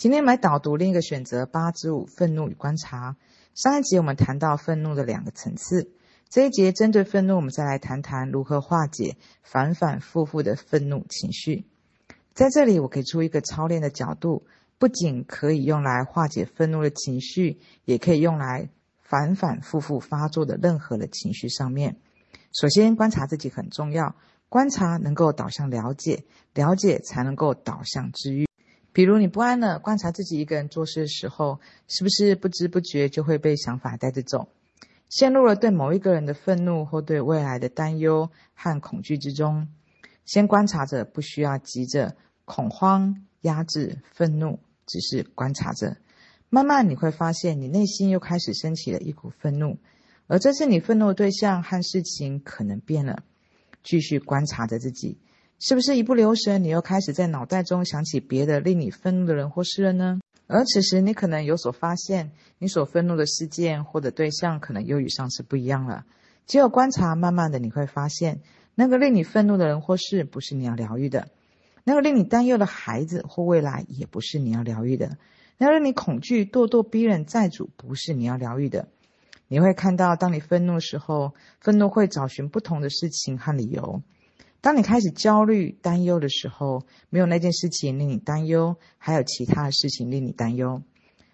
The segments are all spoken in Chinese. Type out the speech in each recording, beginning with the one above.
今天来导读另一个选择八之五：愤怒与观察。上一集我们谈到愤怒的两个层次，这一节针对愤怒，我们再来谈谈如何化解反反复复的愤怒情绪。在这里，我给出一个操练的角度，不仅可以用来化解愤怒的情绪，也可以用来反反复复发作的任何的情绪上面。首先，观察自己很重要，观察能够导向了解，了解才能够导向治愈。比如你不安了，观察自己一个人做事的时候，是不是不知不觉就会被想法带着走，陷入了对某一个人的愤怒或对未来的担忧和恐惧之中？先观察着，不需要急着恐慌、压制、愤怒，只是观察着。慢慢你会发现，你内心又开始升起了一股愤怒，而这次你愤怒的对象和事情可能变了。继续观察着自己。是不是一不留神，你又开始在脑袋中想起别的令你愤怒的人或事了呢？而此时，你可能有所发现，你所愤怒的事件或者对象，可能又与上次不一样了。只有观察，慢慢的你会发现，那个令你愤怒的人或事，不是你要疗愈的；那个令你担忧的孩子或未来，也不是你要疗愈的；那个令你恐惧、咄咄逼人债主，不是你要疗愈的。你会看到，当你愤怒的时候，愤怒会找寻不同的事情和理由。当你开始焦虑、担忧的时候，没有那件事情令你担忧，还有其他的事情令你担忧。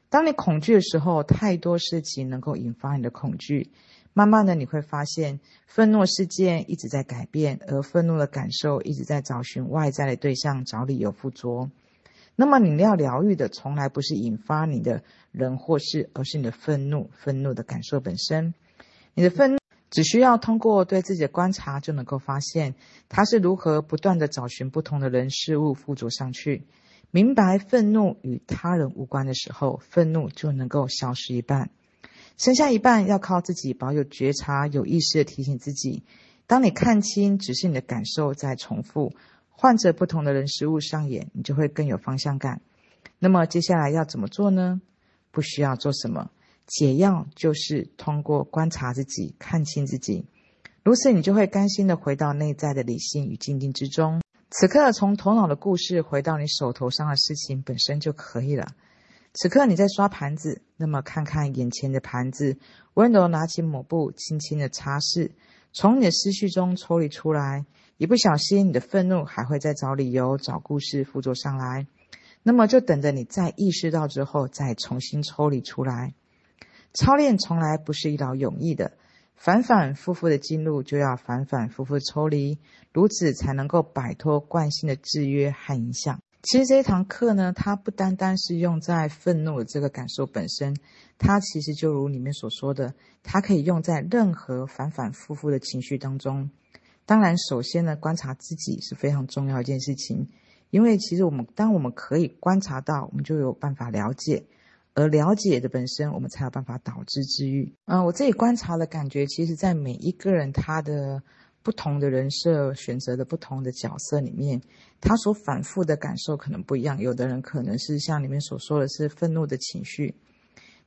当你恐惧的时候，太多事情能够引发你的恐惧。慢慢的，你会发现，愤怒事件一直在改变，而愤怒的感受一直在找寻外在的对象，找理由附着。那么，你要疗愈的，从来不是引发你的人或事，而是你的愤怒，愤怒的感受本身。你的愤怒。只需要通过对自己的观察，就能够发现他是如何不断地找寻不同的人事物附着上去。明白愤怒与他人无关的时候，愤怒就能够消失一半，剩下一半要靠自己保有觉察，有意识的提醒自己。当你看清只是你的感受在重复，换着不同的人事物上演，你就会更有方向感。那么接下来要怎么做呢？不需要做什么。解药就是通过观察自己，看清自己，如此你就会甘心的回到内在的理性与静定之中。此刻从头脑的故事回到你手头上的事情本身就可以了。此刻你在刷盘子，那么看看眼前的盘子，温柔拿起抹布，轻轻的擦拭，从你的思绪中抽离出来。一不小心，你的愤怒还会再找理由、找故事附着上来，那么就等着你再意识到之后，再重新抽离出来。操练从来不是一劳永逸的，反反复复的进入，就要反反复复抽离，如此才能够摆脱惯性的制约和影响。其实这一堂课呢，它不单单是用在愤怒的这个感受本身，它其实就如里面所说的，它可以用在任何反反复复的情绪当中。当然，首先呢，观察自己是非常重要一件事情，因为其实我们当我们可以观察到，我们就有办法了解。而了解的本身，我们才有办法导致治愈。嗯，我自己观察的感觉，其实，在每一个人他的不同的人设选择的不同的角色里面，他所反复的感受可能不一样。有的人可能是像里面所说的是愤怒的情绪，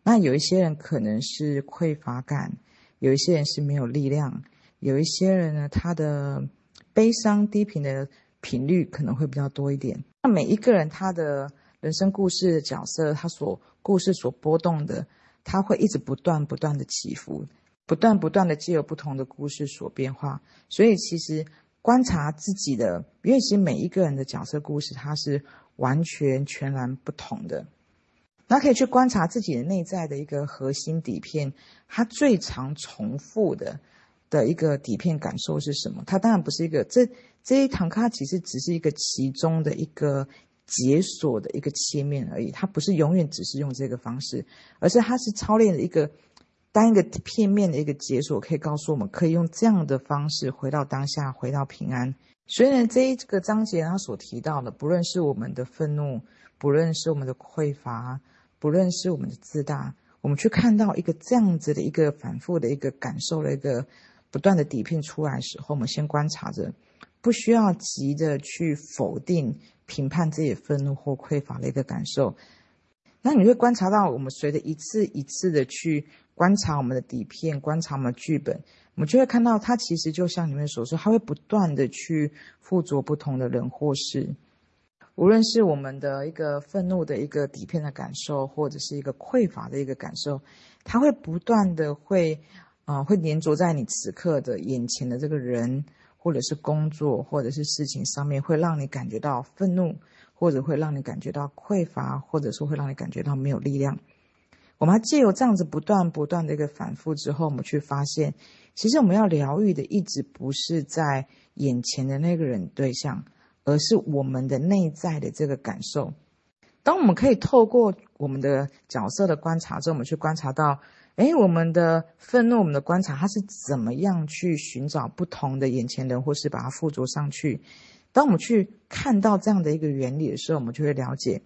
那有一些人可能是匮乏感，有一些人是没有力量，有一些人呢，他的悲伤低频的频率可能会比较多一点。那每一个人他的。人生故事的角色，他所故事所波动的，他会一直不断不断的起伏，不断不断的借由不同的故事所变化。所以其实观察自己的，因为其实每一个人的角色故事，它是完全全然不同的。那可以去观察自己的内在的一个核心底片，它最常重复的的一个底片感受是什么？它当然不是一个这这一堂课，它其实只是一个其中的一个。解锁的一个切面而已，它不是永远只是用这个方式，而是它是操练的一个单一个片面的一个解锁，可以告诉我们可以用这样的方式回到当下，回到平安。所以呢，这一个章节它所提到的，不论是我们的愤怒，不论是我们的匮乏，不论是我们的自大，我们去看到一个这样子的一个反复的一个感受的一个不断的底片出来时候，我们先观察着，不需要急着去否定。评判自己愤怒或匮乏的一个感受，那你会观察到，我们随着一次一次的去观察我们的底片，观察我们的剧本，我们就会看到，它其实就像你们所说，它会不断的去附着不同的人或事。无论是我们的一个愤怒的一个底片的感受，或者是一个匮乏的一个感受，它会不断的会，啊、会黏着在你此刻的眼前的这个人，或者是工作，或者是事情上面，会让你感觉到愤怒，或者会让你感觉到匮乏，或者说会让你感觉到没有力量。我们要借由这样子不断不断的一个反复之后，我们去发现，其实我们要疗愈的一直不是在眼前的那个人对象。而是我们的内在的这个感受。当我们可以透过我们的角色的观察之后，我们去观察到，哎，我们的愤怒，我们的观察，它是怎么样去寻找不同的眼前人，或是把它附着上去。当我们去看到这样的一个原理的时候，我们就会了解，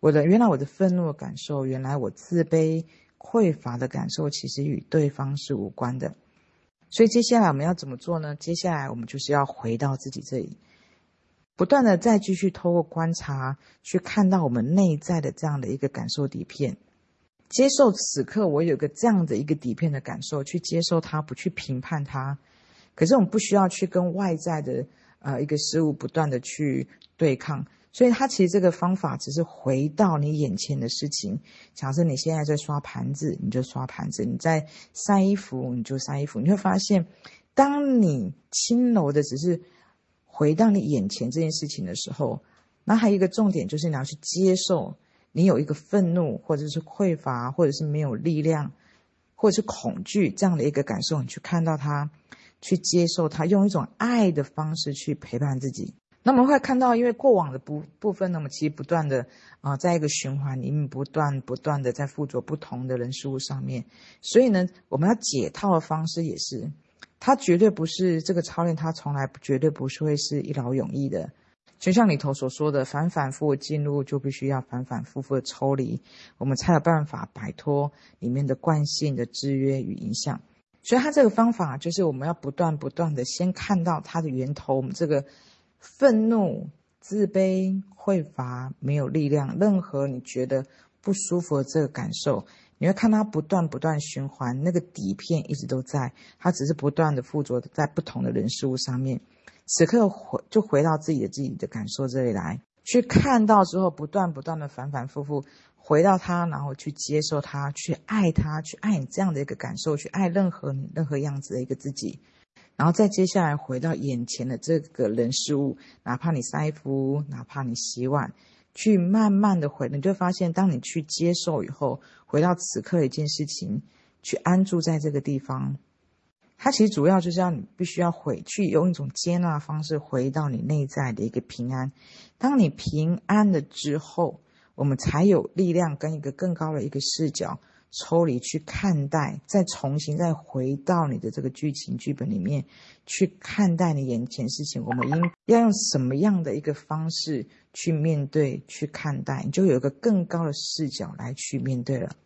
我的原来我的愤怒的感受，原来我自卑匮乏的感受，其实与对方是无关的。所以接下来我们要怎么做呢？接下来我们就是要回到自己这里。不断的再继续透过观察，去看到我们内在的这样的一个感受底片，接受此刻我有个这样的一个底片的感受，去接受它，不去评判它。可是我们不需要去跟外在的呃一个事物不断的去对抗，所以它其实这个方法只是回到你眼前的事情。假设你现在在刷盘子，你就刷盘子；你在晒衣服，你就晒衣服。你会发现，当你轻柔的只是。回到你眼前这件事情的时候，那还有一个重点就是你要去接受，你有一个愤怒，或者是匮乏，或者是没有力量，或者是恐惧这样的一个感受，你去看到它，去接受它，用一种爱的方式去陪伴自己。那么会看到，因为过往的部部分，那么其实不断的啊，在一个循环里面，不断不断的在附着不同的人事物上面，所以呢，我们要解套的方式也是。它绝对不是这个操练，它从来绝对不是会是一劳永逸的。就像里头所说的，反反复复进入，就必须要反反复复的抽离，我们才有办法摆脱里面的惯性的制约与影响。所以，它这个方法就是我们要不断不断的先看到它的源头，我们这个愤怒、自卑、匮乏、没有力量，任何你觉得不舒服的这个感受。你会看它不断不断循环，那个底片一直都在，它只是不断的附着在不同的人事物上面。此刻回就回到自己的自己的感受这里来，去看到之后，不断不断的反反复复回到它，然后去接受它，去爱它，去爱你这样的一个感受，去爱任何你任何样子的一个自己。然后再接下来回到眼前的这个人事物，哪怕你晒衣服，哪怕你洗碗。去慢慢的回，你就发现，当你去接受以后，回到此刻一件事情，去安住在这个地方，它其实主要就是要你必须要回去，用一种接纳的方式回到你内在的一个平安。当你平安了之后，我们才有力量跟一个更高的一个视角。抽离去看待，再重新再回到你的这个剧情剧本里面去看待你眼前事情，我们应要用什么样的一个方式去面对、去看待，你就有一个更高的视角来去面对了。